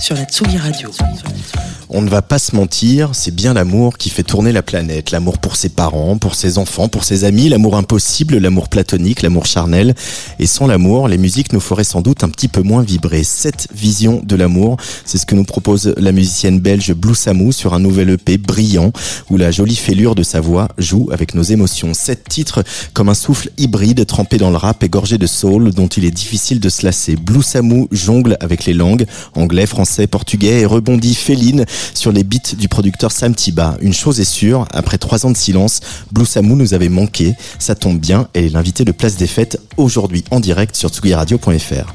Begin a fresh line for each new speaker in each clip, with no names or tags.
sur la Tsugi Radio.
On ne va pas se mentir, c'est bien l'amour qui fait tourner la planète. L'amour pour ses parents, pour ses enfants, pour ses amis, l'amour impossible, l'amour platonique, l'amour charnel. Et sans l'amour, les musiques nous feraient sans doute un petit peu moins vibrer. Cette vision de l'amour, c'est ce que nous propose la musicienne belge Blue sur un nouvel EP brillant où la jolie fêlure de sa voix joue avec nos émotions. Sept titres comme un souffle hybride trempé dans le rap égorgé de soul dont il est difficile de se lasser. Blue jongle avec les langues, anglais, français, portugais et rebondit féline sur les beats du producteur Sam Tiba. Une chose est sûre, après trois ans de silence, Blue Samu nous avait manqué. Ça tombe bien, elle est l'invitée de Place des Fêtes aujourd'hui en direct sur tsugiradio.fr.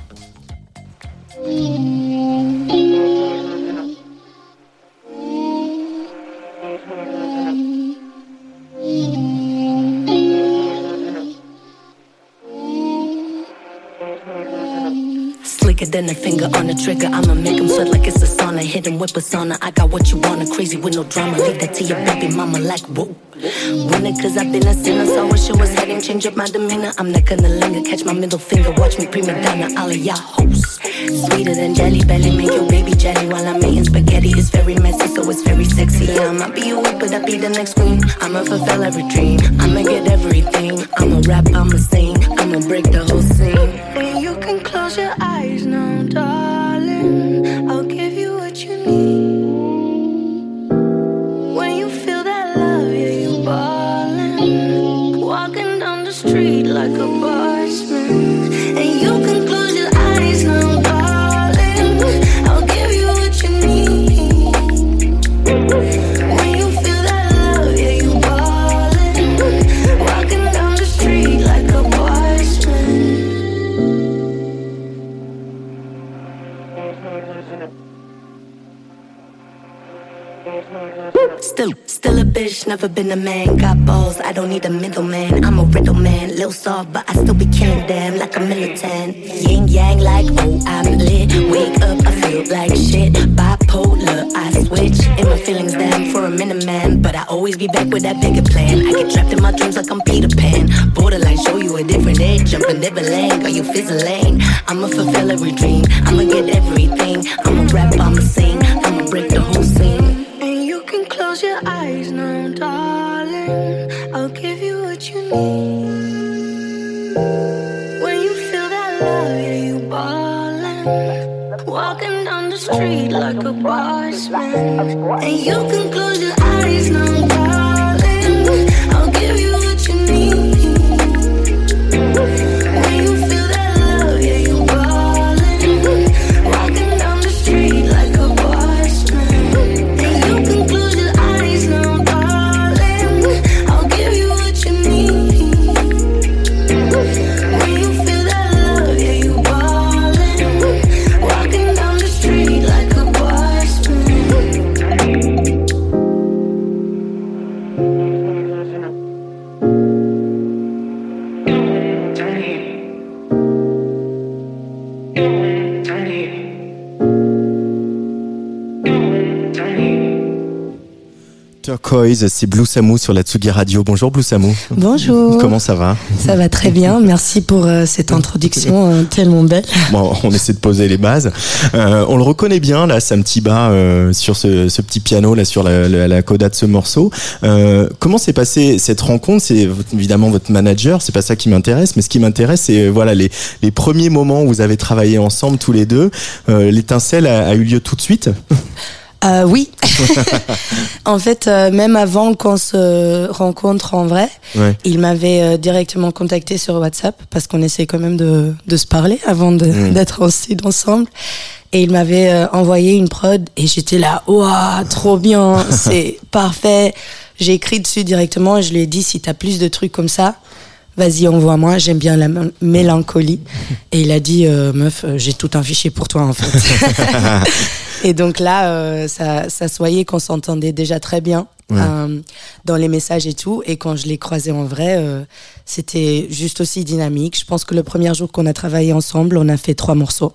Slicker than a finger on the trigger. I'ma make him sweat like it's a sauna. Hit him with persona. I got what you wanna. Crazy with no drama. Leave that to your baby mama like whoa. Win it cause I've been a sinner. So wish I was heading. Change up my demeanor. I'm not gonna linger. Catch my middle finger. Watch me prima donna. All of y'all hosts. Sweeter than jelly belly. Make your baby jelly while I'm eating spaghetti. It's very messy, so it's very sexy. Yeah, I might be a whip, but I be the next queen. I'ma fulfill every dream. I'ma get everything. I'ma rap, I'ma sing. I'ma break the whole scene. And close your eyes now, darling. Never been a man. Got balls, I don't need a middleman. I'm a riddle man, little soft, but I still be killing them like a militant. Yin yang, like oh I'm lit. Wake up, I feel like shit. Bipolar, I switch in my feelings then for a minute, man. But I always be back with that bigger plan. I get trapped in my dreams like I'm Peter Pan. Borderline, show you a different edge. Jumping Neverland, got you fizzling. I'ma fulfill every dream. I'ma get everything. I'ma rap, I'ma sing. I'ma break the whole scene. And you can close your eyes street like a boss man. And you can close your eyes no now,
Turquoise, c'est Blue Samu sur la Tsugi Radio. Bonjour Blue Samu.
Bonjour.
Comment ça va
Ça va très bien. Merci pour euh, cette introduction euh, tellement belle.
Bon, on essaie de poser les bases. Euh, on le reconnaît bien là, Sam Tiba, sur ce, ce petit piano là, sur la, la, la coda de ce morceau. Comment s'est passée cette rencontre? C'est évidemment votre manager, c'est pas ça qui m'intéresse, mais ce qui m'intéresse, c'est voilà les, les premiers moments où vous avez travaillé ensemble tous les deux. L'étincelle a, a eu lieu tout de suite?
Euh, oui. en fait, euh, même avant qu'on se rencontre en vrai,
Ouais.
il m'avait euh, directement contacté sur WhatsApp parce qu'on essaie quand même de, de se parler avant
Mm.
d'être en ensemble. Et il m'avait euh, envoyé une prod et j'étais là, waouh, trop bien, c'est parfait. j'ai écrit dessus directement et je lui ai dit si t'as plus de trucs comme ça, vas-y envoie-moi, j'aime bien la mélancolie. Et il a dit euh, meuf, j'ai tout un fichier pour toi en fait. et donc là, euh, ça, ça qu'on s'entendait déjà très bien. dans les messages et tout. Et quand je l'ai croisé en vrai, c'était juste aussi dynamique. Je pense que le premier jour qu'on a travaillé ensemble, on a fait trois morceaux.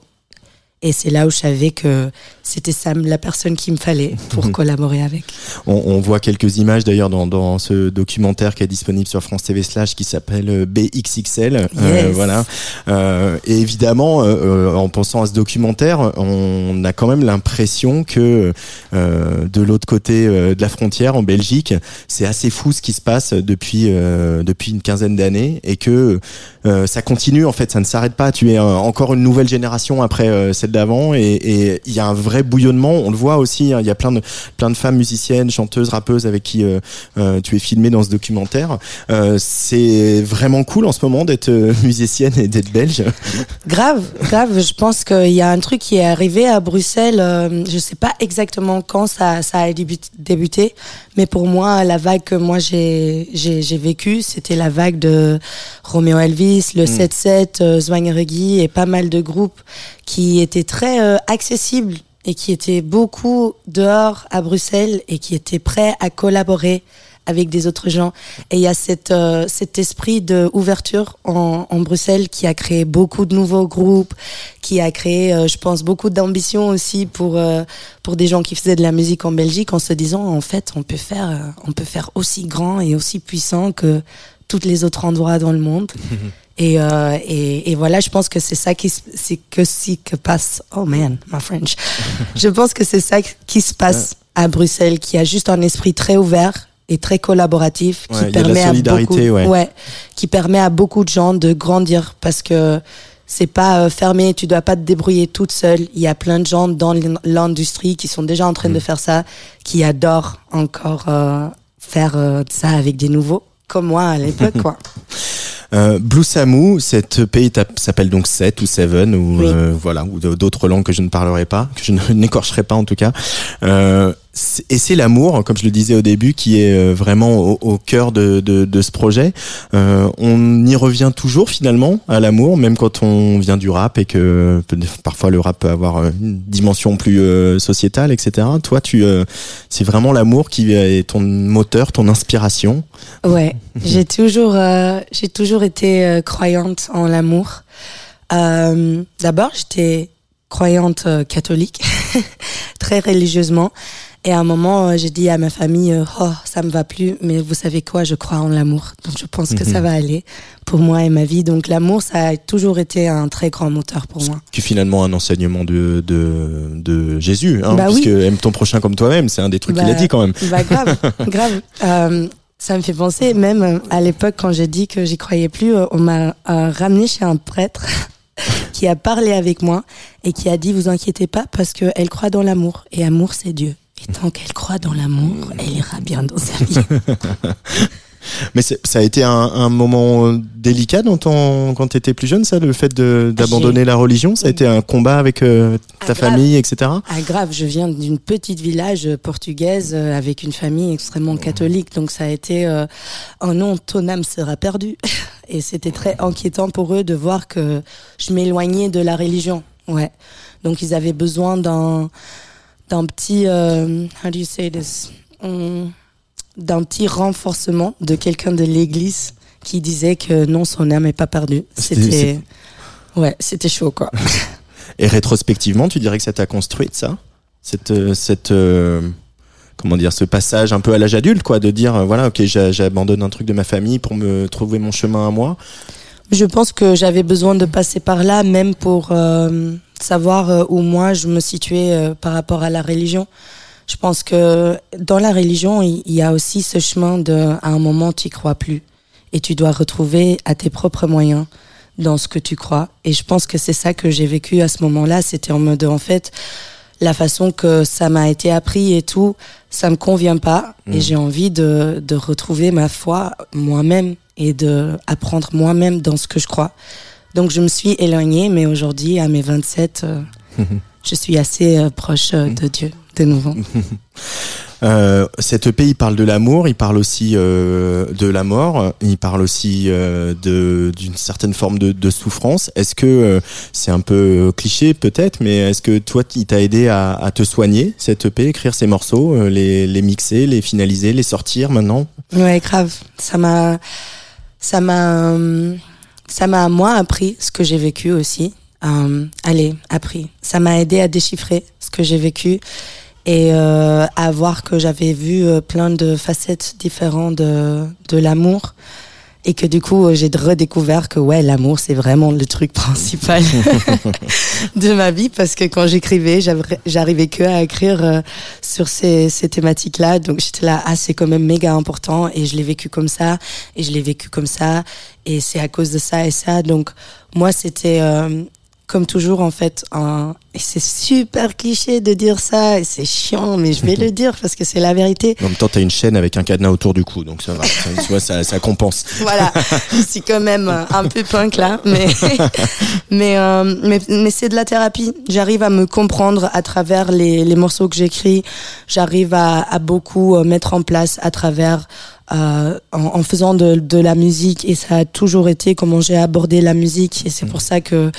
Et c'est là où je savais que c'était Sam la personne qu'il me fallait pour collaborer avec.
On, voit quelques images d'ailleurs dans, dans, ce documentaire qui est disponible sur France TV Slash qui s'appelle euh, BXXL. Euh, voilà. Euh, et évidemment, en pensant à ce documentaire, on a quand même l'impression que de l'autre côté de la frontière, en Belgique, c'est assez fou ce qui se passe depuis depuis une quinzaine d'années et que ça continue en fait, ça ne s'arrête pas. Tu es encore une nouvelle génération après celle d'avant et il y a un vrai bouillonnement. On le voit aussi, hein, il y a plein de, plein de femmes musiciennes, chanteuses, rappeuses avec qui euh, euh, tu es filmé dans ce documentaire. Euh, c'est vraiment cool en ce moment d'être musicienne et d'être belge.
Grave, grave. Je pense qu'il y a un truc qui est arrivé à Bruxelles. je sais pas exactement quand ça, ça a débuté, mais pour moi, la vague que moi j'ai j'ai vécue, c'était la vague de Romeo Elvis, le 7-7, mm. et pas mal de groupes qui étaient très accessibles et qui était beaucoup dehors à Bruxelles et qui était prêt à collaborer avec des autres gens. Et il y a cette, euh, cet esprit d'ouverture en, en Bruxelles qui a créé beaucoup de nouveaux groupes, qui a créé, euh, je pense, beaucoup d'ambition aussi pour, euh, pour des gens qui faisaient de la musique en Belgique en se disant, en fait, on peut faire, on peut faire aussi grand et aussi puissant que tous les autres endroits dans le monde. Et, euh, et, et, voilà, je pense que c'est ça qui c'est que si que passe. Oh man, my French. je pense que c'est ça qui se passe à Bruxelles, qui a juste un esprit très ouvert et très collaboratif, qui permet à beaucoup, ouais. qui permet à beaucoup de gens de grandir parce que c'est pas euh, fermé, tu dois pas te débrouiller toute seule. Il y a plein de gens dans l'industrie qui sont déjà en train de mm. faire ça, qui adorent encore euh, faire euh, ça avec des nouveaux, comme moi à l'époque, quoi.
Euh, Blue Samu, cette pays s'appelle donc Set ou Seven ou euh, voilà ou d'autres langues que je ne parlerai pas, que je n'écorcherai pas en tout cas. Euh, et c'est l'amour, comme je le disais au début, qui est euh, vraiment au, cœur de, de, de, ce projet. Euh, on y revient toujours finalement à l'amour, même quand on vient du rap et que parfois le rap peut avoir euh, une dimension plus euh, sociétale, etc. Toi, tu, c'est vraiment l'amour qui est ton moteur, ton inspiration.
Ouais, j'ai toujours, j'ai toujours été croyante en l'amour. D'abord, j'étais croyante catholique, très religieusement. Et à un moment, euh, j'ai dit à ma famille, euh, oh, ça me va plus, mais vous savez quoi, je crois en l'amour. Donc je pense que ça mhm. va aller pour moi et ma vie. Donc l'amour, ça a toujours été un très grand moteur pour moi.
Qui finalement un enseignement de, de, de Jésus, hein, bah puisque aime ton prochain comme toi-même, c'est un des trucs qu'il a bah, dit quand même.
Bah grave, grave. Euh, ça me fait penser, même à l'époque quand j'ai dit que j'y croyais plus, on m'a ramené chez un prêtre qui a parlé avec moi et qui a dit vous inquiétez pas parce qu'elle croit dans l'amour et amour c'est Dieu. Et tant qu'elle croit dans l'amour, elle ira bien dans sa vie.
Mais ça a été un, moment délicat dans ton, quand tu étais plus jeune, ça, le fait d'abandonner la religion? Ça a été un combat avec euh, ta famille, etc.
Ah, grave, je viens d'une petite village portugaise euh, avec une famille extrêmement catholique. Donc ça a été euh, oh non, ton âme sera perdue. Et c'était très inquiétant pour eux de voir que je m'éloignais de la religion. Ouais. Donc ils avaient besoin d'un d'un petit, euh, how do you say this, d'un petit renforcement de quelqu'un de l'église qui disait que non, son âme n'est pas perdue. C'était, ouais, c'était chaud quoi.
Et rétrospectivement, tu dirais que ça t'a construite ça, cette, euh, cette euh, comment dire, ce passage un peu à l'âge adulte, quoi, de dire voilà, ok, j'abandonne un truc de ma famille pour me trouver mon chemin à moi?
Je pense que j'avais besoin de passer par là, même pour savoir euh, où moi je me situais euh, par rapport à la religion. Je pense que dans la religion, il y a aussi ce chemin de, à un moment, tu y crois plus. Et tu dois retrouver à tes propres moyens dans ce que tu crois. Et je pense que c'est ça que j'ai vécu à ce moment-là. C'était en mode, en fait, la façon que ça m'a été appris et tout, ça me convient pas. Et mmh. j'ai envie de, de retrouver ma foi moi-même et de apprendre moi-même dans ce que je crois. Donc je me suis éloignée, mais aujourd'hui, à mes 27, euh, je suis assez euh, proche euh, de Dieu, de nouveau.
Euh, cet EP, il parle de l'amour, il parle aussi euh, de la mort, il parle aussi euh, d'une certaine forme de, de souffrance. Est-ce que euh, c'est un peu cliché peut-être, mais est-ce que toi, il t'a aidé à, à, te soigner cet EP, écrire ces morceaux, euh, les, les mixer, les finaliser, les sortir maintenant?
Ouais, grave. Ça m'a, ça m'a, euh, ça m'a moi appris ce que j'ai vécu aussi. Euh, allez, appris. Ça m'a aidé à déchiffrer ce que j'ai vécu et euh, à voir que j'avais vu euh, plein de facettes différentes de, de l'amour et que du coup euh, j'ai redécouvert que ouais l'amour c'est vraiment le truc principal de ma vie. Parce que quand j'écrivais j'arrivais que à écrire euh, sur ces, ces thématiques là donc j'étais là ah c'est quand même méga important. Et je l'ai vécu comme ça. Et je l'ai vécu comme ça. Et c'est à cause de ça et ça. Donc moi c'était euh, comme toujours en fait un et c'est super cliché de dire ça et c'est chiant mais je vais le dire parce que c'est la vérité
En même temps, t'as une chaîne avec un cadenas autour du cou, donc ça va. Ça, tu vois, ça, ça compense.
voilà, je suis quand même un peu punk là, mais mais euh, mais, mais c'est de la thérapie. J'arrive à me comprendre à travers les, les morceaux que j'écris. J'arrive à, à beaucoup euh, mettre en place à travers euh, en, en faisant de, de la musique et ça a toujours été comment j'ai abordé la musique et c'est pour ça que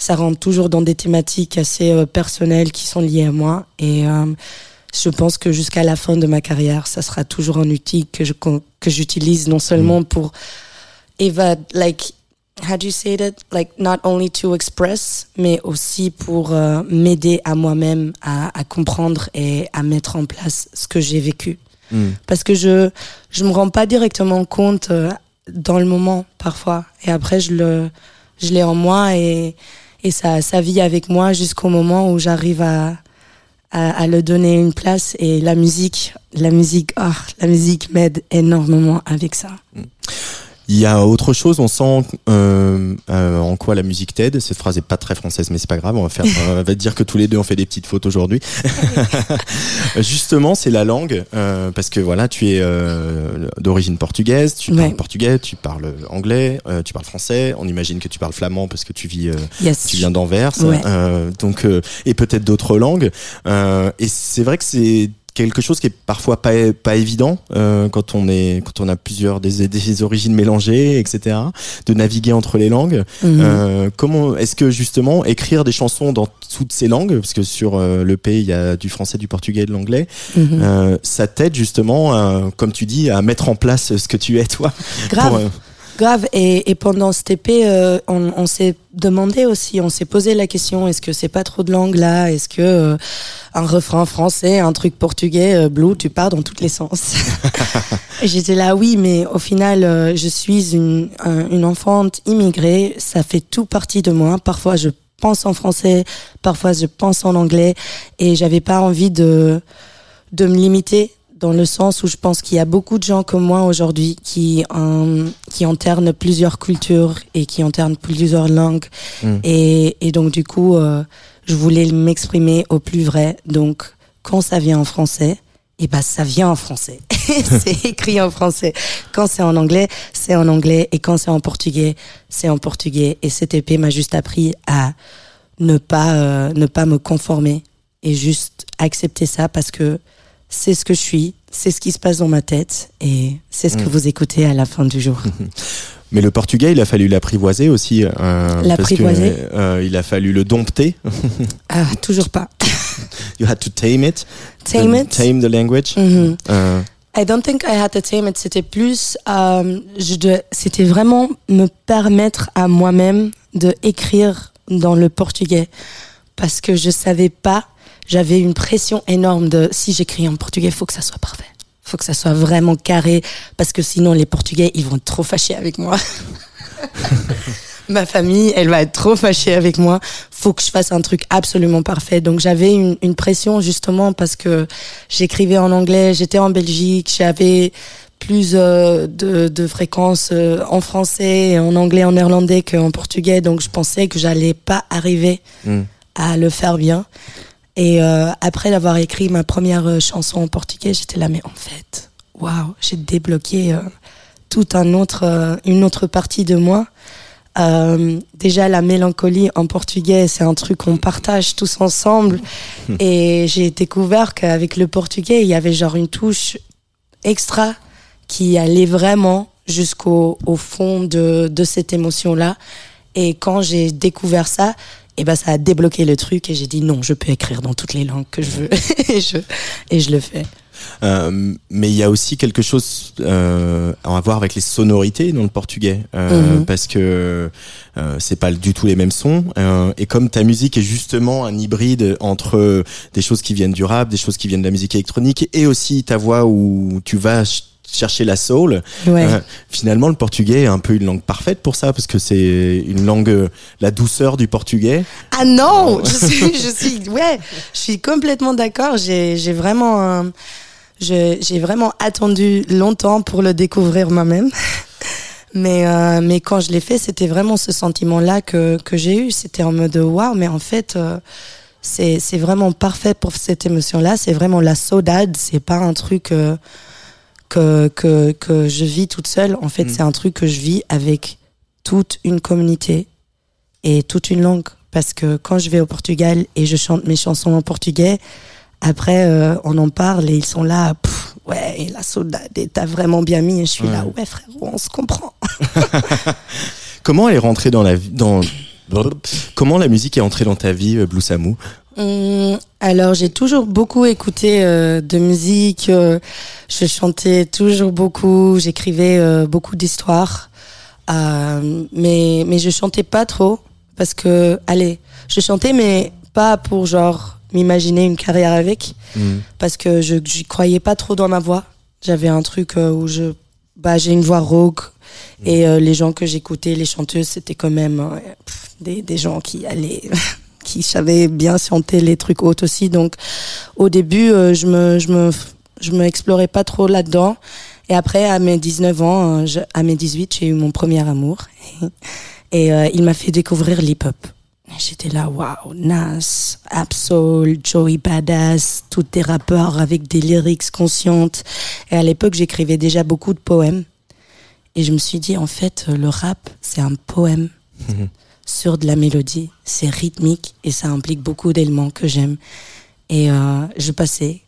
ça rentre toujours dans des thématiques assez euh, personnelles qui sont liées à moi. Et euh, je pense que jusqu'à la fin de ma carrière, ça sera toujours un outil que je que j'utilise non seulement pour eva like how do you say that? Like not only to express mais aussi pour euh, m'aider à moi-même à, à comprendre et à mettre en place ce que j'ai vécu.
Mm.
parce que je je me rends pas directement compte euh, dans le moment parfois. Et après je le je l'ai en moi et et ça ça vit avec moi jusqu'au moment où j'arrive à, à à le donner une place. Et la musique la musique ah la musique m'aide énormément avec ça
Il y a autre chose, on sent euh, euh, en quoi la musique t'aide. Cette phrase est pas très française, mais c'est pas grave. On va faire, on va dire que tous les deux on fait des petites fautes aujourd'hui. Justement, c'est la langue, euh, parce que voilà, tu es euh, d'origine portugaise, tu parles
Ouais.
portugais, tu parles anglais, euh, tu parles français. On imagine que tu parles flamand parce que tu vis, euh,
yes
tu viens d'Anvers,
Ouais.
euh, donc euh, et peut-être d'autres langues. Euh, et c'est vrai que c'est quelque chose qui est parfois pas pas évident euh, quand on est quand on a plusieurs des, des origines mélangées, etc. De naviguer entre les langues.
Mhm.
Euh, comment est-ce que justement écrire des chansons dans toutes ces langues, parce que sur euh, le pays il y a du français, du portugais, et de l'anglais, euh, ça t'aide justement, comme tu dis, à mettre en place ce que tu es toi?
grave
Pour, euh,
Grave, et, et pendant cet épée, euh, on, on s'est demandé aussi, on s'est posé la question, est-ce que c'est pas trop de langue là? Est-ce que euh, un refrain français, un truc portugais, euh, blue, tu pars dans tous les sens? J'étais là, oui, mais au final, euh, je suis une, un- une enfante immigrée, ça fait tout partie de moi. Parfois, je pense en français, parfois, je pense en anglais, et j'avais pas envie de, de me limiter dans le sens où je pense qu'il y a beaucoup de gens comme moi aujourd'hui qui euh, qui alternent plusieurs cultures et qui alternent plusieurs langues.
Mm.
et, et donc du coup euh, je voulais m'exprimer au plus vrai. Donc quand ça vient en français et ben ça vient en français. C'est écrit en français. Quand c'est en anglais c'est en anglais. Et quand c'est en portugais c'est en portugais. Et cette épée m'a juste appris à ne pas euh, ne pas me conformer et juste accepter ça parce que c'est ce que je suis, c'est ce qui se passe dans ma tête et c'est ce que
Mm.
vous écoutez à la fin du jour.
Mais le portugais, il a fallu l'apprivoiser aussi. Euh,
L'apprivoiser
euh, Il a fallu le dompter.
Ah, toujours pas.
You had to tame it.
Tame
The-
it?
Tame the language.
Mhm.
Euh,
I don't think I had to tame it. C'était plus, euh, c'était vraiment me permettre à moi-même de écrire dans le portugais parce que je savais pas. J'avais une pression énorme de si j'écris en portugais, faut que ça soit parfait, faut que ça soit vraiment carré parce que sinon les Portugais ils vont être trop fâchés avec moi. Ma famille, elle va être trop fâchée avec moi. Faut que je fasse un truc absolument parfait. Donc j'avais une, une pression justement parce que j'écrivais en anglais, j'étais en Belgique, j'avais plus euh, de, de fréquences euh, en français, en anglais, en néerlandais qu'en portugais. Donc je pensais que j'allais pas arriver
Mm.
à le faire bien. Et euh, après d'avoir écrit ma première euh, chanson en portugais, j'étais là, mais en fait, waouh, j'ai débloqué euh, tout un autre, euh, une autre partie de moi Euh, déjà, la mélancolie en portugais, c'est un truc qu'on partage tous ensemble. Et j'ai découvert qu'avec le portugais, il y avait genre une touche extra qui allait vraiment jusqu'au au fond de, de cette émotion-là. Et quand j'ai découvert ça, et ben ça a débloqué le truc et j'ai dit non, je peux écrire dans toutes les langues que je veux et, je, et je le fais.
Euh, mais il y a aussi quelque chose euh, à voir avec les sonorités dans le portugais, euh,
Mhm.
parce que euh, c'est pas du tout les mêmes sons. et comme ta musique est justement un hybride entre des choses qui viennent du rap, des choses qui viennent de la musique électronique, et aussi ta voix où tu vas chercher la soul.
Ouais.
euh, finalement, le portugais est un peu une langue parfaite pour ça, parce que c'est une langue, euh, la douceur du portugais.
Ah non, je suis, je suis, ouais, je suis complètement d'accord. J'ai, j'ai vraiment, euh, je- j'ai vraiment attendu longtemps pour le découvrir moi-même. Mais, euh, mais quand je l'ai fait, c'était vraiment ce sentiment-là que, que j'ai eu. C'était en mode waouh, mais en fait, euh, c'est, c'est vraiment parfait pour cette émotion-là. C'est vraiment la saudade. C'est pas un truc euh, que, que, que je vis toute seule. En fait,
Mm.
c'est un truc que je vis avec toute une communauté et toute une langue. Parce que quand je vais au Portugal et je chante mes chansons en portugais, après, euh, on en parle et ils sont là, pff, ouais, et la saudade, et t'as vraiment bien mis. Et je suis là, ouais, frérot, on se comprend.
Comment elle est rentrée dans la vie, dans Comment la musique est entrée dans ta vie, euh, Blue Samu?
Hum, alors, j'ai toujours beaucoup écouté euh, de musique. euh, je chantais toujours beaucoup. J'écrivais euh, beaucoup d'histoires. Mais, mais je chantais pas trop. Parce que, allez, je chantais, mais pas pour genre m'imaginer une carrière avec. Parce que je j'y croyais pas trop dans ma voix. J'avais un truc où je. Bah, j'ai une voix rauque. Et les gens que j'écoutais, les chanteuses, c'était quand même pff, des, des gens qui allaient. qui savaient bien chanter les trucs hautes aussi. Donc, au début, euh, je me, je me, je me pas trop là-dedans. Et après, à mes 19 ans, euh, à mes 18, j'ai eu mon premier amour. Et euh, il m'a fait découvrir l'hip-hop. J'étais là, waouh, Nas, Absol, Joey Badass, tous des rappeurs avec des lyrics conscientes. Et à l'époque, j'écrivais déjà beaucoup de poèmes. Et je me suis dit, en fait, le rap, c'est un poème sur de la mélodie. C'est rythmique et ça implique beaucoup d'éléments que j'aime. Et euh, je passais,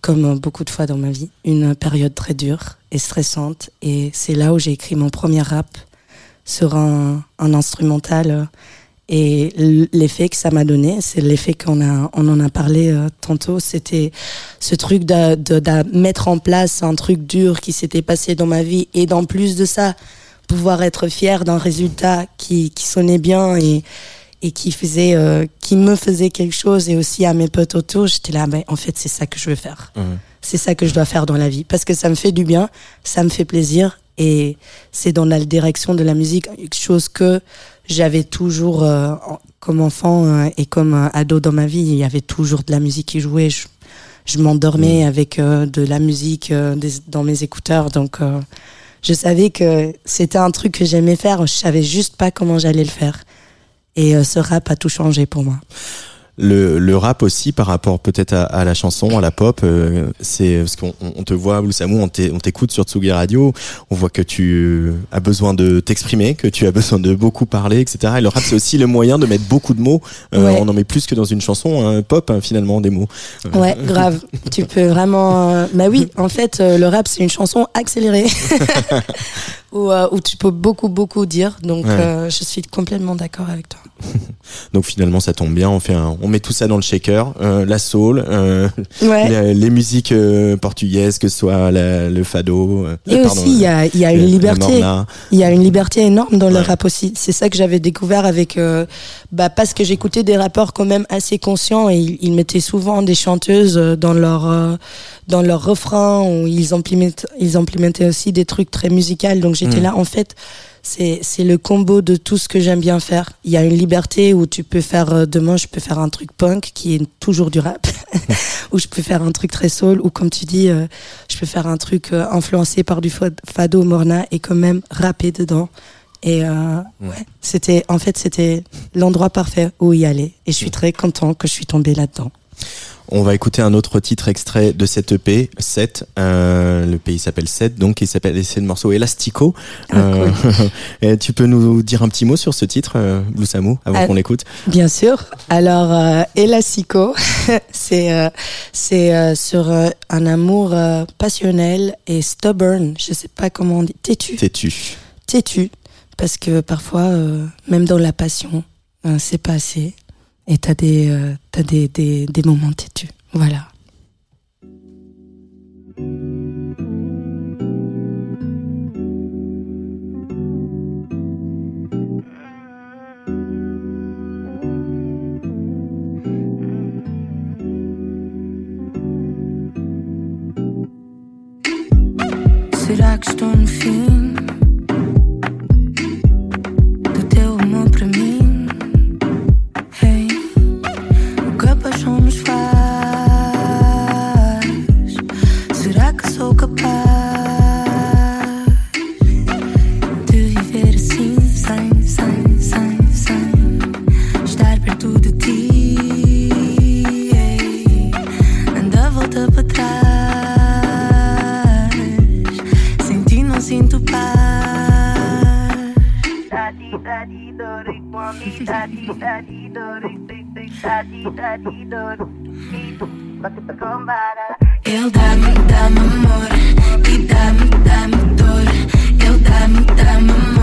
comme beaucoup de fois dans ma vie, une période très dure et stressante. Et c'est là où j'ai écrit mon premier rap sur un, instrumental. Et l'effet que ça m'a donné, c'est l'effet qu'on en a parlé euh, tantôt. C'était ce truc de, mettre en place un truc dur qui s'était passé dans ma vie et d'en plus de ça, pouvoir être fier d'un résultat qui, qui sonnait bien et, et qui faisait, euh, qui me faisait quelque chose et aussi à mes potes autour. J'étais là, ben, en fait, c'est ça que je veux faire. C'est ça que je dois faire dans la vie parce que ça me fait du bien, ça me fait plaisir et c'est dans la direction de la musique, quelque chose que j'avais toujours euh, comme enfant euh, et comme euh, ado dans ma vie, il y avait toujours de la musique qui jouait. Je, je m'endormais avec euh, de la musique des- dans mes écouteurs, donc euh, je savais que c'était un truc que j'aimais faire. Je savais juste pas comment j'allais le faire. Et euh, ce rap a tout changé pour moi.
Le, le rap aussi par rapport peut-être à, à la chanson, à la pop, euh, c'est parce qu'on on te voit, Samu, on t'é- on t'écoute sur Tsugi Radio, on voit que tu as besoin de t'exprimer, que tu as besoin de beaucoup parler, etc. Et le rap, c'est aussi le moyen de mettre beaucoup de mots. Euh,
Ouais.
On en met plus que dans une chanson hein, pop, hein, finalement, des mots.
Ouais, grave. tu peux vraiment. euh, Bah oui, en fait, euh, le rap, c'est une chanson accélérée. où, euh, où tu peux beaucoup, beaucoup dire. Donc,
Ouais.
euh, je suis complètement d'accord avec toi.
Donc finalement, ça tombe bien. On fait, un- on met tout ça dans le shaker, euh, la soul,
Ouais.
les, les musiques portugaises, que ce soit la- le fado.
Et
pardon,
aussi, il y a, il y a
le-
une liberté. Il y a une liberté énorme dans le
Ouais.
rap aussi. C'est ça que j'avais découvert avec, bah, parce que j'écoutais des rappeurs quand même assez conscients et ils, ils mettaient souvent des chanteuses dans leur, dans leurs refrains où ils implémentaient, ils implémentaient aussi des trucs très musicaux. Donc j'étais
Mm.
là, en fait, c'est, c'est le combo de tout ce que j'aime bien faire. Il y a une liberté où tu peux faire, euh, demain, je peux faire un truc punk qui est toujours du rap, ou je peux faire un truc très soul, ou comme tu dis, euh, je peux faire un truc euh, influencé par du fa- fado morna et quand même rapper dedans. Et euh, ouais, c'était, en fait, c'était l'endroit parfait où y aller. Et je suis très content que je suis tombée là-dedans.
On va écouter un autre titre extrait de cette EP, 7. Euh, le pays s'appelle 7, donc il s'appelle c'est le morceau Elastico.
Ah,
Euh, tu peux nous dire un petit mot sur ce titre, euh, Blue Samu, avant
Ah.
qu'on l'écoute?
Bien sûr. Alors, euh, Elastico, c'est c'est sur un amour passionnel et stubborn. Je sais pas comment on dit. Têtu.
Têtu.
Têtu. Parce que parfois, même dans la passion, euh, c'est pas assez. Et t'as des, euh, des, des, des moments têtus. Voilà.
Será que estou no Ele dá-me, dá-me amor e dá-me, dá-me dor. Ele dá-me, dá-me amor,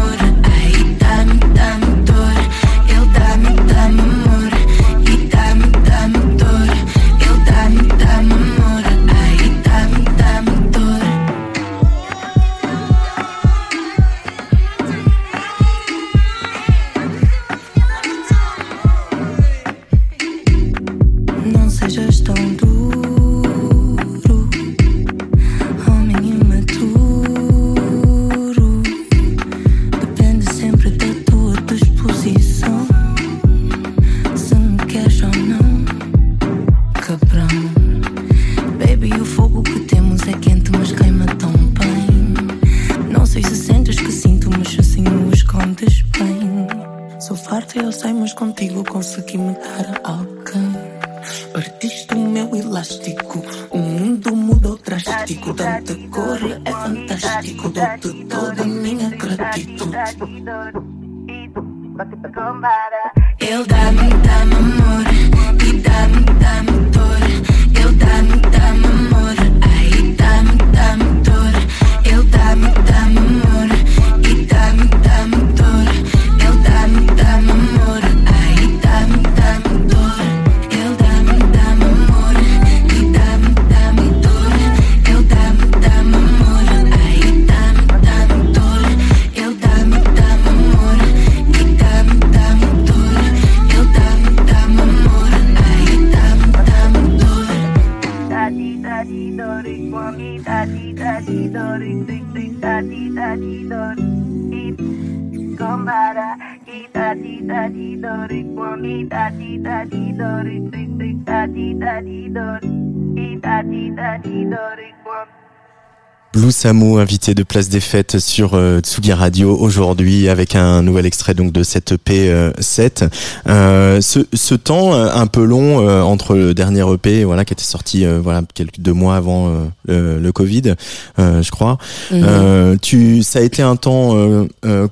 Samu, invité de Place des Fêtes sur euh, Tsugi Radio aujourd'hui avec un nouvel extrait donc de cette EP euh, 7. Euh, ce, ce temps euh, un peu long euh, entre le dernier EP voilà qui était sorti voilà quelques deux mois avant le, le Covid, je crois.
Mhm.
Euh, tu, ça a été un temps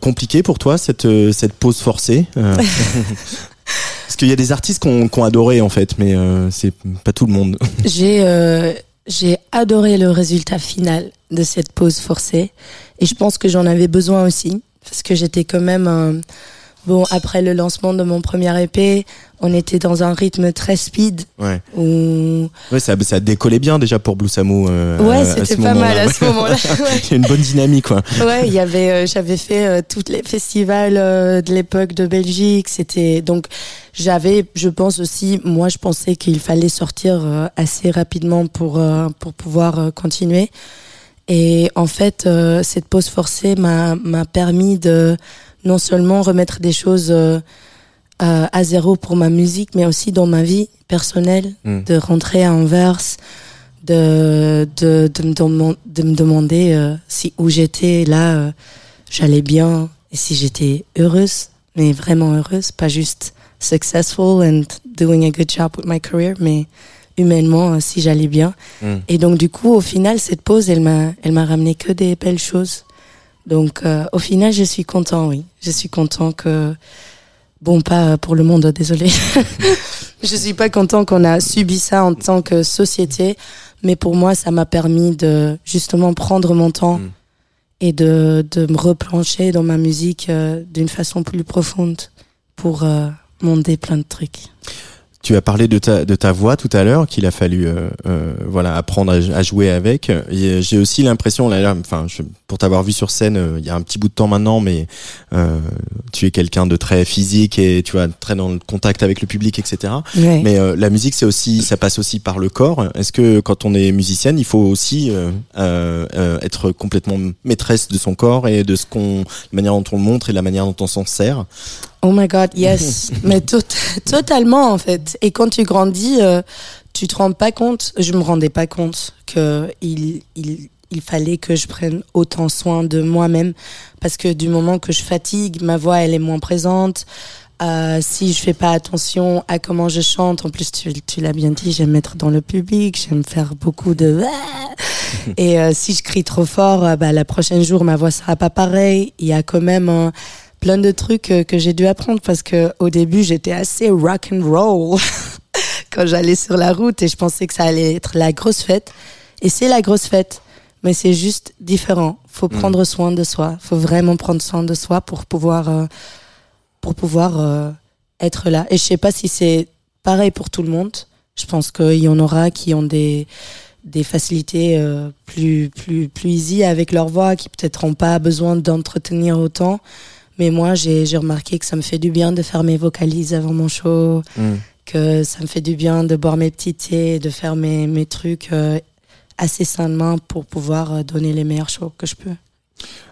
compliqué pour toi cette cette pause forcée. Parce qu'il y a des artistes qui ont adoré en fait, mais euh, c'est pas tout le monde.
J'ai euh, j'ai adoré le résultat final de cette pause forcée et je pense que j'en avais besoin aussi parce que j'étais quand même un- bon après le lancement de mon premier EP, on était dans un rythme très speed
Ouais,
où
ouais ça, ça décollait bien déjà pour Blue Samu. euh,
ouais, c'était pas mal à ce moment-là. Ouais.
Une bonne dynamique, quoi.
Ouais, il y avait, euh, j'avais fait euh, tous les festivals euh, de l'époque de Belgique. C'était donc j'avais, je pense aussi, moi je pensais qu'il fallait sortir assez rapidement pour pour pouvoir continuer. Et en fait, euh, cette pause forcée m'a m'a permis de non seulement remettre des choses euh, euh, à zéro pour ma musique, mais aussi dans ma vie personnelle,
Mm.
de rentrer à Anvers, de, de, de, me, de me demander euh, si où j'étais là, euh, j'allais bien, et si j'étais heureuse, mais vraiment heureuse, pas juste successful and doing a good job with my career, mais humainement euh, si j'allais bien.
Mm.
Et donc du coup, au final, cette pause, elle m'a, elle m'a ramené que des belles choses. Donc euh, au final, je suis content, oui. Je suis content que, bon, pas pour le monde, désolé. je suis pas content qu'on a subi ça en tant que société, mais pour moi, ça m'a permis de justement prendre mon temps
Mm.
et de, de me replancher dans ma musique euh, d'une façon plus profonde pour euh, monter plein de trucs.
Tu as parlé de ta, de ta voix tout à l'heure, qu'il a fallu euh, euh, voilà apprendre à, jouer avec. J'ai aussi l'impression, là, là, enfin, je- pour t'avoir vu sur scène euh, il y a un petit bout de temps maintenant, mais euh, tu es quelqu'un de très physique et tu vois très dans le contact avec le public, etc.
Ouais.
Mais euh, la musique, c'est aussi, ça passe aussi par le corps. Est-ce que quand on est musicienne, il faut aussi être complètement maîtresse de son corps et de ce qu'on, la manière dont on le montre et la manière dont on s'en sert?
Oh my god, yes. Mais tot- totalement, en fait. Et quand tu grandis, tu te rends pas compte, je me rendais pas compte que il, il, il fallait que je prenne autant soin de moi-même. Parce que du moment que je fatigue, ma voix, elle est moins présente. Euh, si je fais pas attention à comment je chante, en plus tu, l'as bien dit, j'aime être dans le public, j'aime faire beaucoup de et euh, si je crie trop fort, euh, bah, la prochaine jour ma voix sera pas pareille. Il y a quand même plein de trucs euh, que j'ai dû apprendre parce que au début j'étais assez rock and roll quand j'allais sur la route et je pensais que ça allait être la grosse fête. Et c'est la grosse fête, mais c'est juste différent. Faut prendre soin de soi. Faut vraiment prendre soin de soi pour pouvoir euh, pour pouvoir euh, être là. Et je sais pas si c'est pareil pour tout le monde. Je pense qu'il y en aura qui ont des des facilités euh, plus plus plus easy avec leur voix, qui peut-être n'ont pas besoin d'entretenir autant. Mais moi, j'ai remarqué que ça me fait du bien de faire mes vocalises avant mon show,
Mm.
que ça me fait du bien de boire mes petits thés, de faire mes mes trucs euh, assez sainement pour pouvoir euh, donner les meilleurs shows que je peux.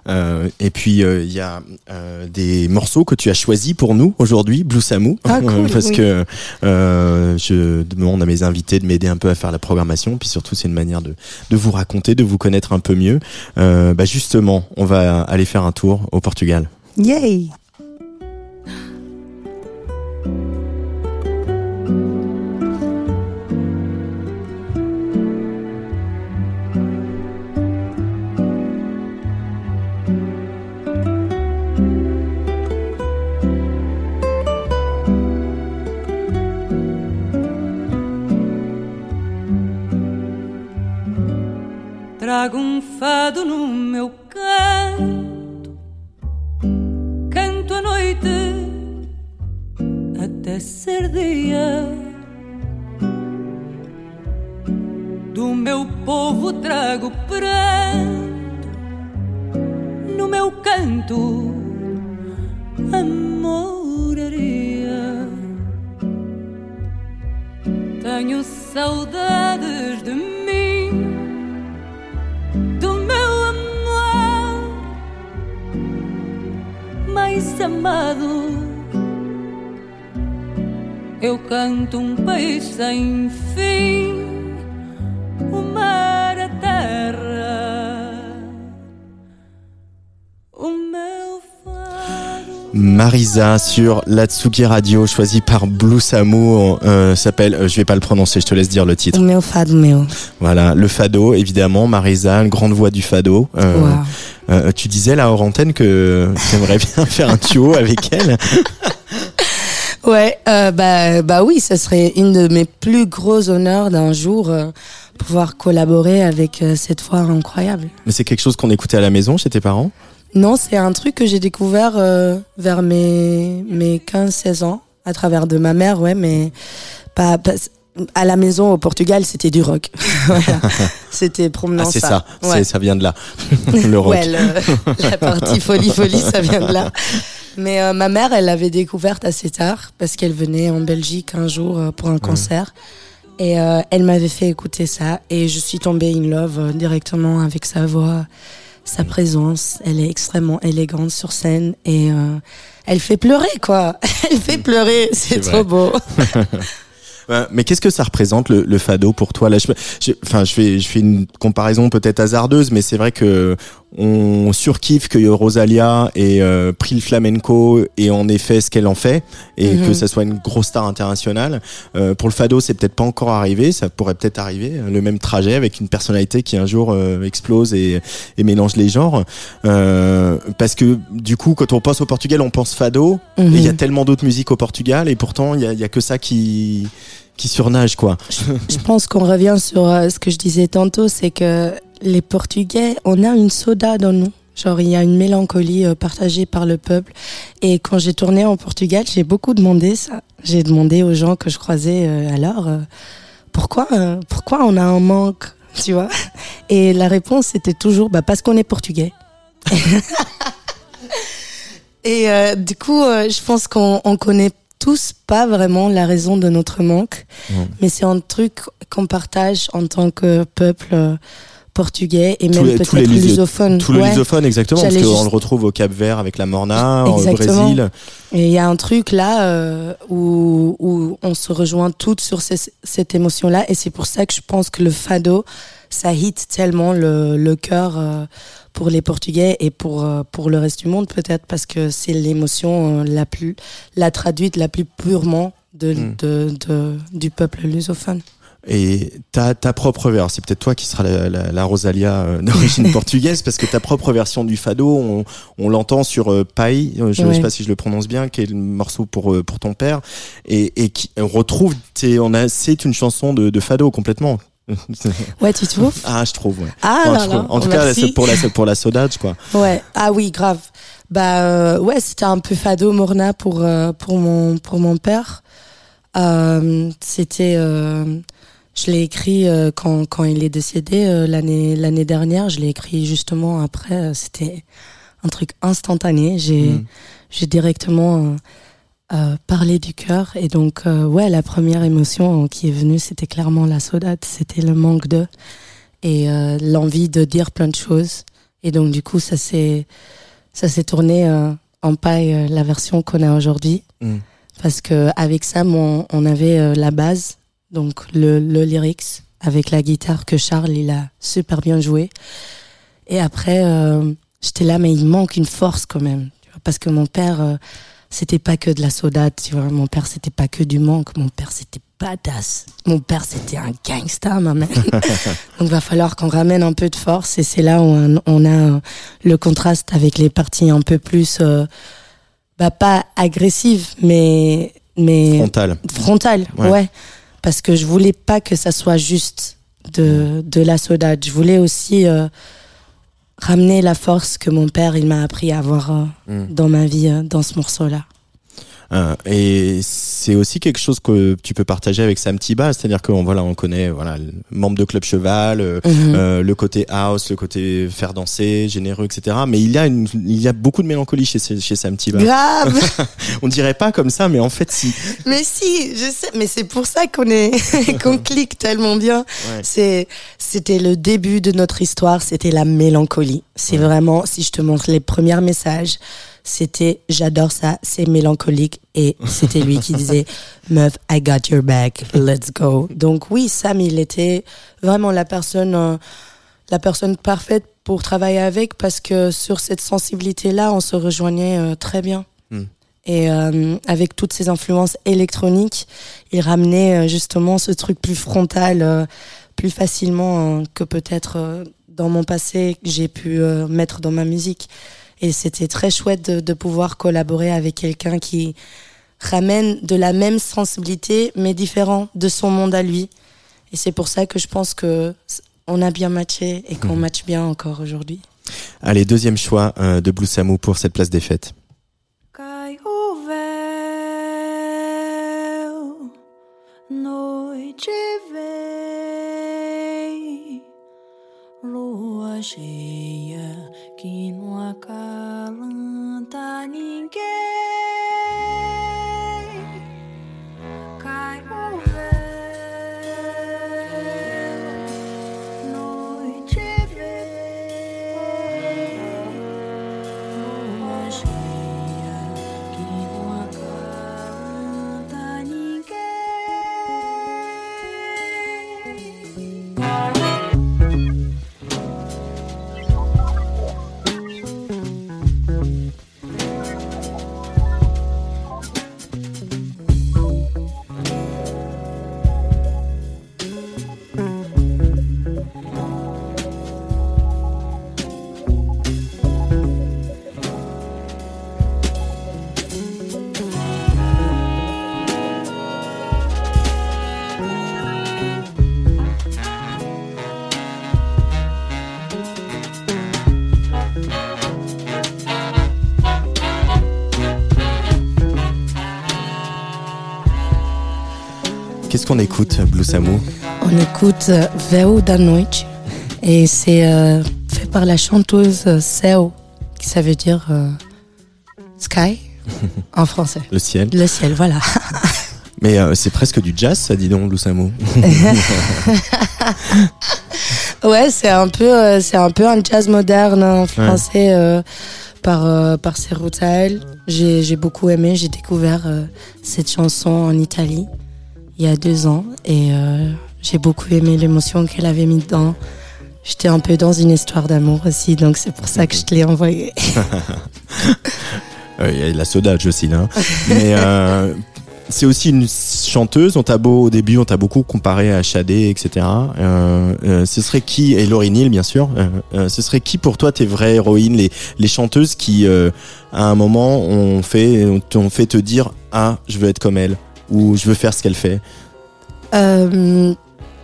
Euh, et puis euh, il y a euh, des morceaux que tu as choisis pour nous aujourd'hui, Blue Samu,
Ah, cool,
parce
oui.
que je demande à mes invités de m'aider un peu à faire la programmation, puis surtout c'est une manière de, de vous raconter, de vous connaître un peu mieux. Bah justement, on va aller faire un tour au Portugal.
Yay!
Marisa sur la Tsugi Radio, choisie par Blue Samu, euh, s'appelle, euh, je vais pas le prononcer, je te laisse dire le titre.
Meu fado meu.
Voilà, le fado, évidemment, Marisa, une grande voix du fado. Euh,
Wow.
euh, tu disais là hors antenne que tu aimerais bien faire un duo avec elle.
Ouais, euh, bah, bah oui, ce serait une de mes plus gros honneurs d'un jour pouvoir collaborer avec cette voix incroyable.
Mais c'est quelque chose qu'on écoutait à la maison chez tes parents?
Non, c'est un truc que j'ai découvert euh, vers mes, mes 15-16 ans, à travers de ma mère, ouais, mais pas, pas- à la maison au Portugal, c'était du rock. Voilà. C'était promenant
Ah, c'est ça,
ça.
c'est-
Ouais.
ça vient de là, le rock.
Ouais, le- la partie folie folie, ça vient de là. Mais euh, ma mère, elle l'avait découverte assez tard parce qu'elle venait en Belgique un jour euh, pour un concert et euh, elle m'avait fait écouter ça et je suis tombée in love directement avec sa voix, sa présence. Elle est extrêmement élégante sur scène et euh, elle fait pleurer quoi. Elle fait pleurer, c'est trop
vrai.
beau.
Mais qu'est-ce que ça représente le, le fado pour toi? Là je, je- Enfin, je fais, je fais une comparaison peut-être hasardeuse, mais c'est vrai que on surkiffe que Rosalia ait euh, pris le flamenco et en fait ce qu'elle en fait et
Mhm.
que ça soit une grosse star internationale. Euh, pour le fado, c'est peut-être pas encore arrivé, ça pourrait peut-être arriver, euh, le même trajet avec une personnalité qui un jour euh, explose et, et mélange les genres. Euh, parce que du coup, quand on pense au Portugal, on pense fado et il y a
Mhm.
tellement d'autres musiques au Portugal et pourtant il y a, y a que ça qui qui surnage quoi.
Je pense qu'on revient sur euh, ce que je disais tantôt, c'est que les Portugais, on a une soda dans nous. Genre, il y a une mélancolie euh, partagée par le peuple. Et quand j'ai tourné en Portugal, j'ai beaucoup demandé ça. J'ai demandé aux gens que je croisais, euh, alors, euh, pourquoi, euh, pourquoi on a un manque, tu vois? Et la réponse était toujours, bah, parce qu'on est portugais. Et du coup, je pense qu'on on connaît tous pas vraiment la raison de notre manque, mais c'est un truc qu'on partage en tant que peuple portugais et même peut-être lusophone.
Tout le
Ouais.
lusophone exactement parce qu'on
juste-
le retrouve au Cap Vert avec la Morna, au. Brésil.
Et il y a un truc là euh, où, où on se rejoint toutes sur ces- cette émotion-là. Et c'est pour ça que je pense que le fado, ça hit tellement le, le cœur euh, pour les Portugais et pour, euh, pour le reste du monde peut-être parce que c'est l'émotion la plus, la traduite la plus purement de,
Mm.
de, de- du peuple lusophone.
Et ta, ta propre version, c'est peut-être toi qui sera la, la, la Rosalia euh, d'origine portugaise, parce que ta propre version du fado, on, on l'entend sur euh, Pai, euh, je ne
Ouais.
sais pas si je le prononce bien, qui est le morceau pour euh, pour ton père, et, et qui on retrouve, c'est on a, c'est une chanson de, de fado complètement.
Ouais, tu trouves?
Ah, je trouve. Ouais.
Ah
Enfin,
là
en tout cas,
merci.
pour la pour la sodage, quoi.
Ouais. Ah oui, grave. Bah euh, ouais, c'était un peu fado morna pour pour mon pour mon père. C'était je l'ai écrit euh, quand quand il est décédé euh, l'année l'année dernière, je l'ai écrit justement après euh, c'était un truc instantané, j'ai
Mm.
j'ai directement parlé du cœur. Et donc ouais, la première émotion qui est venue, c'était clairement la saudade, c'était le manque de et l'envie de dire plein de choses. Et donc du coup ça s'est ça s'est tourné en paille la version qu'on a aujourd'hui.
Mm.
parce que avec Sam on, on avait la base donc le, le lyrics avec la guitare que Charles il a super bien joué et après euh, j'étais là mais il manque une force quand même tu vois, parce que mon père euh, c'était pas que de la saudade tu vois mon père c'était pas que du manque mon père c'était badass mon père c'était un gangsta ma mère donc va falloir qu'on ramène un peu de force et c'est là où on, on a le contraste avec les parties un peu plus euh, bah pas agressives mais mais
Frontal.
frontale
Ouais.
ouais. Parce que je voulais pas que ça soit juste de de la saudade. Je voulais aussi euh, ramener la force que mon père il m'a appris à avoir euh,
Mm.
dans ma vie euh, dans ce morceau là
Euh, et c'est aussi quelque chose que tu peux partager avec Sam Tiba, c'est-à-dire qu'on voilà, on connaît voilà, membre de Club Cheval, euh,
Mhm.
euh, le côté house, le côté faire danser, généreux, etc. Mais il y a une, il y a beaucoup de mélancolie chez chez Sam Tiba.
grave
On dirait pas comme ça, mais en fait si.
Mais si, je sais, mais c'est pour ça qu'on est qu'on clique tellement bien.
Ouais.
C'est c'était le début de notre histoire, c'était la mélancolie. C'est
Ouais.
vraiment si je te montre les premiers messages, c'était j'adore ça, c'est mélancolique et c'était lui qui disait meuf, I got your back, let's go. Donc oui, Sam, il était vraiment la personne euh, la personne parfaite pour travailler avec parce que sur cette sensibilité là, on se rejoignait euh, très bien.
Hmm.
Et euh, avec toutes ces influences électroniques, il ramenait justement ce truc plus frontal, plus facilement que peut-être dans mon passé j'ai pu mettre dans ma musique. Et c'était très chouette de, de pouvoir collaborer avec quelqu'un qui ramène de la même sensibilité, mais différent de son monde à lui. Et c'est pour ça que je pense que on a bien matché et qu'on matche bien encore aujourd'hui.
Allez, deuxième choix euh, de Blue Samu pour cette place des fêtes.
Cheia que não acalanta ninguém.
Qu'on écoute, Blue Samu
On écoute euh, Veo da Noite et c'est euh, fait par la chanteuse euh, Seo, qui ça veut dire euh, sky en français.
Le ciel.
Le ciel, voilà.
Mais euh, c'est presque du jazz, ça, dis donc, Blue.
Ouais, c'est un peu, c'est un peu un jazz moderne hein, français euh, par euh, par ses routes à elle. J'ai beaucoup aimé. J'ai découvert euh, cette chanson en Italie il y a deux ans et euh, j'ai beaucoup aimé l'émotion qu'elle avait mis dedans. J'étais un peu dans une histoire d'amour aussi, donc c'est pour ça que je te l'ai envoyé.
Il y a de la soda aussi là. Mais euh, c'est aussi une chanteuse. On beau au début, on t'a beaucoup comparé à Shadé, etc. Euh, ce serait qui et Laurie Neal, bien sûr. Ce serait qui pour toi tes vraies héroïnes, les les chanteuses qui à un moment ont fait ont fait te dire ah je veux être comme elle ou je veux faire ce qu'elle fait.
Euh,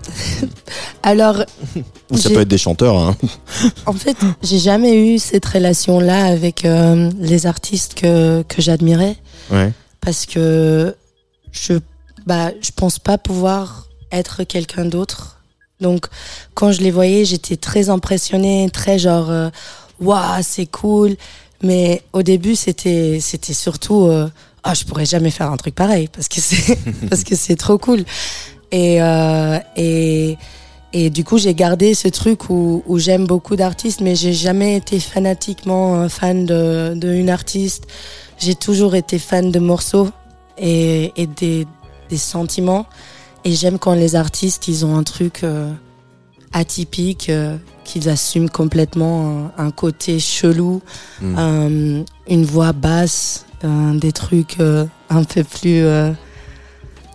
Alors,
Ou ça peut être des chanteurs. Hein.
En fait, j'ai jamais eu cette relation-là avec euh, les artistes que, que j'admirais
Ouais.
parce que je, bah, je pense pas pouvoir être quelqu'un d'autre. Donc, quand je les voyais, j'étais très impressionnée, très genre, euh, waouh, c'est cool. Mais au début, c'était, c'était surtout, euh, ah, je pourrais jamais faire un truc pareil parce que c'est, parce que c'est trop cool. Et, euh, et, et du coup, j'ai gardé ce truc où, où j'aime beaucoup d'artistes, mais j'ai jamais été fanatiquement euh, fan de, de une artiste. J'ai toujours été fan de morceaux et, et des, des sentiments. Et j'aime quand les artistes, ils ont un truc euh, atypique, euh, qu'ils assument complètement un, un côté chelou,
Mm.
euh, une voix basse, des trucs euh, un peu plus... euh,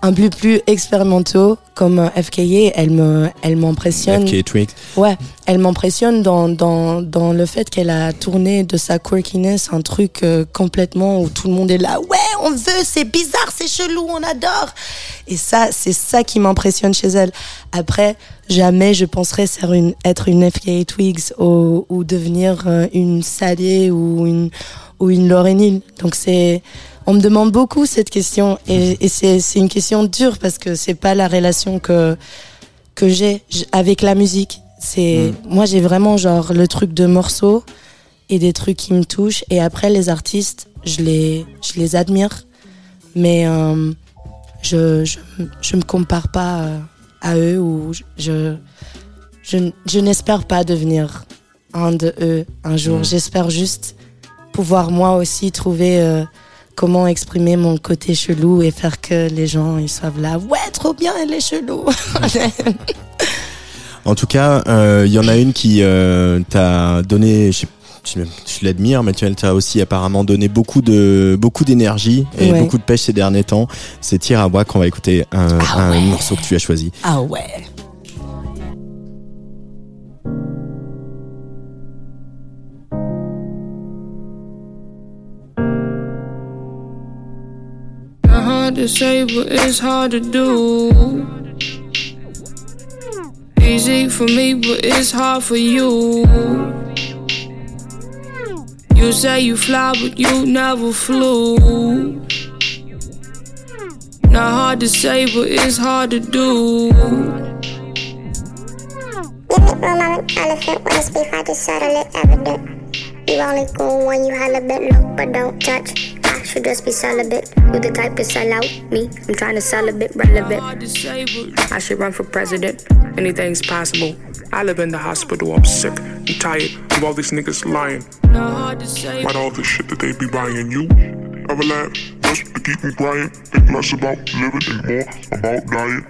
un peu plus expérimentaux comme euh, FKA, elle me, elle m'impressionne.
FK Twigs.
Ouais, elle m'impressionne dans, dans, dans le fait qu'elle a tourné de sa quirkiness un truc euh, complètement où tout le monde est là. Ouais, on veut, c'est bizarre, c'est chelou, on adore. Et ça, c'est ça qui m'impressionne chez elle. Après, jamais je penserais ser une, être une FKA Twigs ou, ou devenir euh, une Sadie ou une, ou une Hill. Donc c'est, on me demande beaucoup cette question et, et c'est, c'est une question dure parce que c'est pas la relation que, que j'ai avec la musique. C'est moi j'ai vraiment genre le truc de morceaux et des trucs qui me touchent et après les artistes, je les je les admire mais euh, je, je je me compare pas euh, à eux ou je je je, je n'espère pas devenir un de eux un jour.
Mm.
J'espère juste pouvoir moi aussi trouver euh, comment exprimer mon côté chelou et faire que les gens ils soient là ouais trop bien elle est chelou
En tout cas, euh, il y en a une qui euh, t'a donné, je, sais- je, l'admire, mais tu t'a aussi apparemment donné beaucoup de beaucoup d'énergie et
Ouais.
beaucoup de pêche ces derniers temps. C'est Tirawa qu'on va écouter un,
Ah
un
ouais.
morceau que tu as choisi.
ah ouais
Hard to say, but it's hard to do. Easy for me, but it's hard for you. You say you fly, but you never flew. Not hard to say, but it's hard to do.
Room, I'm an elephant. When it's I just settle it evident. You only cool when you hella bit look, but don't touch. I should just be celibate. You the type to sell out me. I'm trying to sell a bit relevant.
Hard to say, but
I should run for president. Anything's possible. I live in the hospital. I'm sick. I'm tired of all these niggas lying.
not hard to say.
About all the shit that they be buying you. Ever laugh just to keep me quiet? Think less about living and more about dying.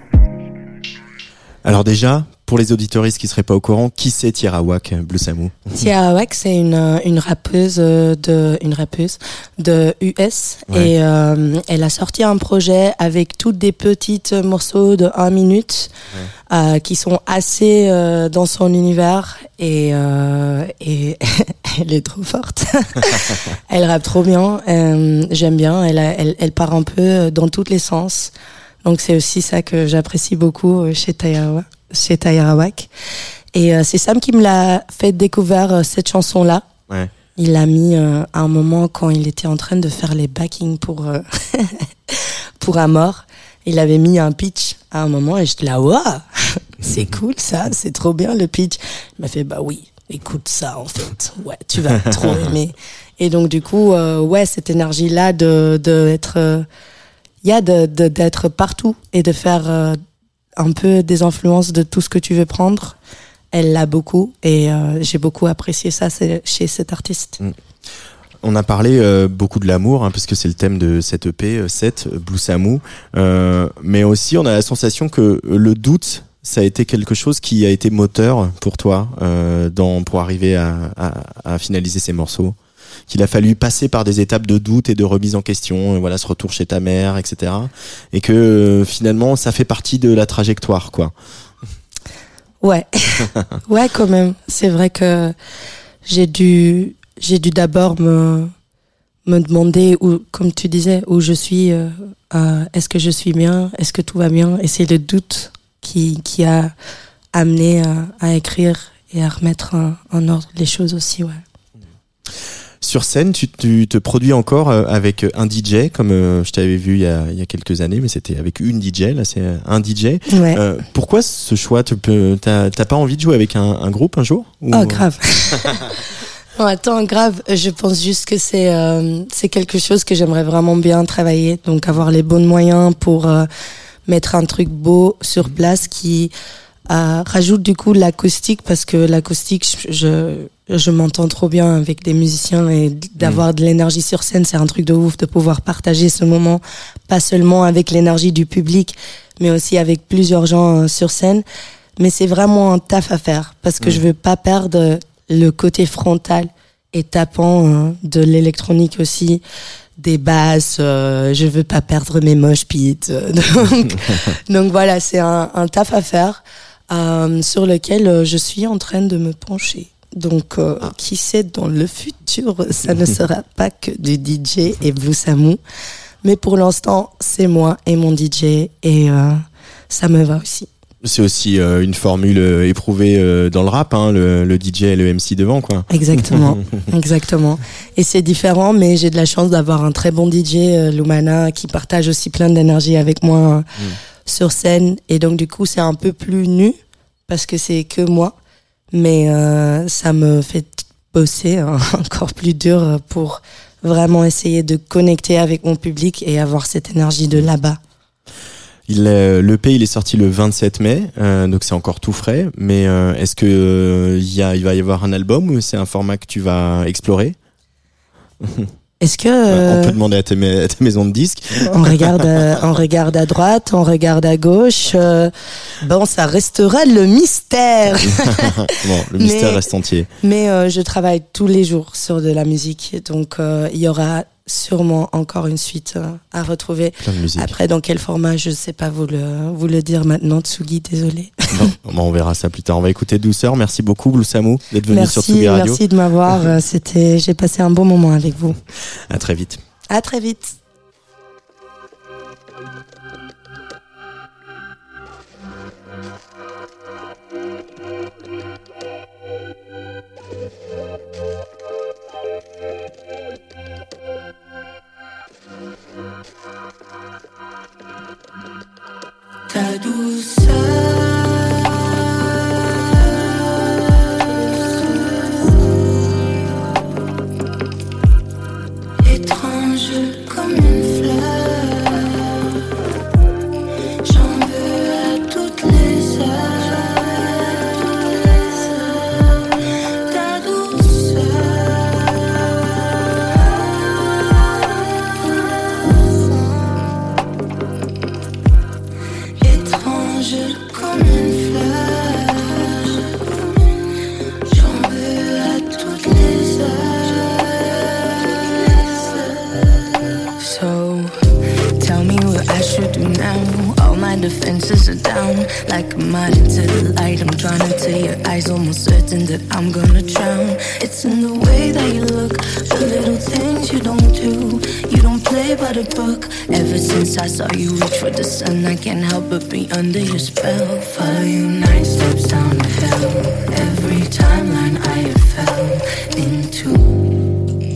Alors déjà, pour les auditoristes qui seraient pas au courant, qui c'est Tirawak Blue Samu
Tia Awak, c'est une, euh, une rappeuse euh, de une rappeuse de US
Ouais.
et euh, elle a sorti un projet avec toutes des petites morceaux de 1 minute euh, qui sont assez euh, dans son univers et et elle est trop forte. elle rappe trop bien, j'aime bien. Elle, a- elle elle part un peu dans tous les sens. Donc c'est aussi ça que j'apprécie beaucoup euh, chez Taya chez. Et euh, c'est Sam qui me l'a fait découvrir euh, cette chanson-là.
Ouais.
Il l'a mis euh, à un moment quand il était en train de faire les backings pour euh, pour Amor. Il avait mis un pitch à un moment et j'étais là, waouh, c'est cool ça, c'est trop bien le pitch. Il m'a fait, bah oui, écoute ça en fait, ouais, tu vas trop aimer. Et donc du coup, euh, ouais, cette énergie-là de, de être, il y a de, de- d'être partout et de faire euh, un peu des influences de tout ce que tu veux prendre. Elle l'a beaucoup et euh, j'ai beaucoup apprécié ça chez cet artiste.
On a parlé euh, beaucoup de l'amour, hein, puisque c'est le thème de cette EP, euh, 7, euh, Blue Samu. Mais aussi, on a la sensation que le doute, ça a été quelque chose qui a été moteur pour toi dans, pour arriver à finaliser ces morceaux. Qu'il a fallu passer par des étapes de doute et de remise en question, euh, voilà, ce retour chez ta mère, etc. Et que euh, finalement, ça fait partie de la trajectoire, quoi.
Ouais, ouais, quand même. C'est vrai que j'ai dû, j'ai dû d'abord me, me demander où, comme tu disais, où je suis. euh, euh, est-ce que je suis bien Est-ce que tout va bien Et c'est le doute qui, qui a amené à, à écrire et à remettre en, en ordre les choses aussi, ouais.
Sur scène, tu, tu te produis encore euh, avec un DJ, comme euh, je t'avais vu il y, a, il y a quelques années, mais c'était avec une DJ, là c'est euh, un DJ.
Ouais.
Euh, pourquoi ce choix T'as t'as pas envie de jouer avec un, un groupe un jour Ou-
Oh, grave. non, attends, grave. Je pense juste que c'est euh, c'est quelque chose que j'aimerais vraiment bien travailler. Donc, avoir les bons moyens pour euh, mettre un truc beau sur place qui euh, rajoute du coup l'acoustique parce que l'acoustique, je, je, je m'entends trop bien avec des musiciens et d'avoir de l'énergie sur scène, c'est un truc de ouf de pouvoir partager ce moment, pas seulement avec l'énergie du public, mais aussi avec plusieurs gens euh, sur scène. Mais c'est vraiment un taf à faire parce que
Mm.
je veux pas perdre le côté frontal et tapant euh, de l'électronique aussi des basses euh, je veux pas perdre mes moches pits euh, donc, donc voilà c'est un, un taf à faire euh, sur lequel je suis en train de me pencher donc euh, qui sait dans le futur ça ne sera pas que du DJ et Blue Samu mais pour l'instant c'est moi et mon DJ et euh, ça me va aussi
C'est aussi euh, une formule euh, éprouvée euh, dans le rap, hein, le, le DJ et le MC devant, quoi.
Exactement, exactement. Et c'est différent, mais j'ai de la chance d'avoir un très bon DJ, euh, Lumana, qui partage aussi plein d'énergie avec moi euh, sur scène. Et donc du coup, c'est un peu plus nu parce que c'est que moi, mais euh, ça me fait bosser hein, encore plus dur pour vraiment essayer de connecter avec mon public et avoir cette énergie de là-bas.
Il est- le P, il est sorti le 27 mai, euh, donc c'est encore tout frais. Mais euh, est-ce que euh, il va y avoir un album ou c'est un format que tu vas explorer?
Est-ce que
On
euh,
peut demander à ma- à ta maison de disques.
on regarde, euh, on regarde à droite, on regarde à gauche. euh, bon, ça restera le mystère.
bon, le mystère
Mais-
reste entier.
Mais euh, je travaille tous les jours sur de la musique, donc euh, il y aura sûrement encore une suite euh, à retrouver.
Plein de musique.
Après, dans quel format, je sais pas vous le, vous le dire maintenant, Tsugi, désolé.
Bon, bon, on verra ça plus tard. On va écouter Douceur. Merci beaucoup, Blue Samu, d'être venu sur
Merci,
Tsugi Radio.
merci de m'avoir. euh, C'était, j'ai passé un bon moment avec vous.
À très vite.
À très vite.
Like a mud into the light. I'm trying to tell your eyes Almost certain that I'm gonna drown. It's in the way that you look The little things you don't do. You don't play by the book. Ever since I saw you reach for the sun I can't help but be under your spell. Follow you nine steps down the hill. Every timeline I have fell Into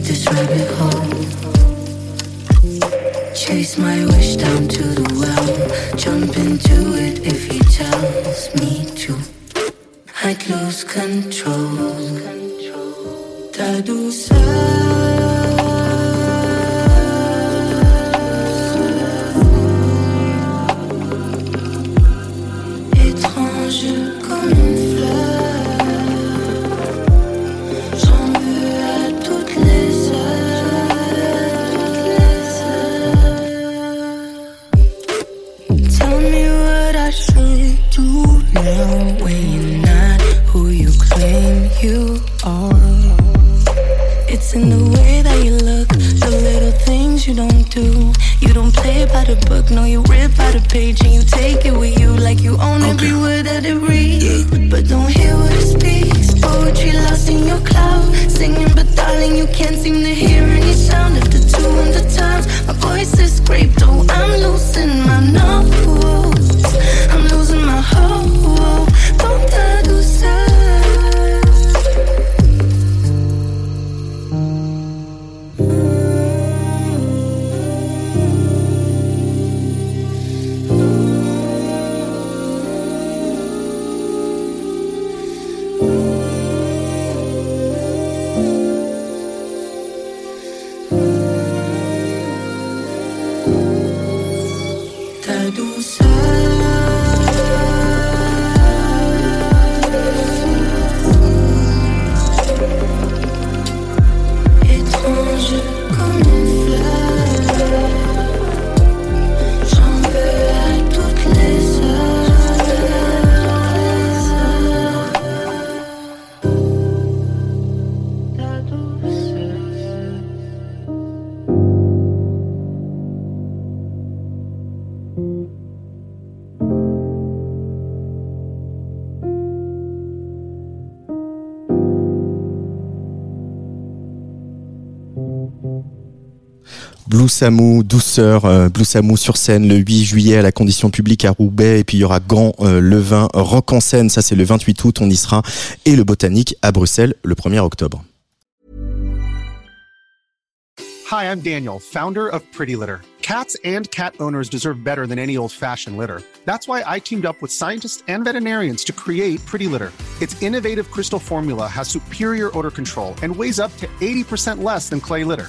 this rabbit hole Chase my wish down to the well. Jump into it if he tells me to. I'd lose control. Ta douceur. You are. It's in the way that you look, the little things you don't do. You don't play by the book, no, you rip out a page and you take it with you like you own every word that it reads. But don't hear what it speaks. Poetry lost in your cloud, singing, but darling, you can't seem to hear any sound after two hundred times. My voice is scraped, oh, I'm losing my notes. I'm losing my hope. Ta douceur.
Blue douceur, euh, sur scène le 8 juillet à la condition publique à Roubaix et puis il y aura Gand euh, le 20, Rock en scène, ça c'est le 28 août, on y sera et le Botanique à Bruxelles le 1er octobre.
Hi, I'm Daniel, founder of Pretty Litter. Cats and cat owners deserve better than any old fashioned litter. That's why I teamed up with scientists and veterinarians to create Pretty Litter. Its innovative crystal formula has superior odor control and weighs up to 80% less than clay litter.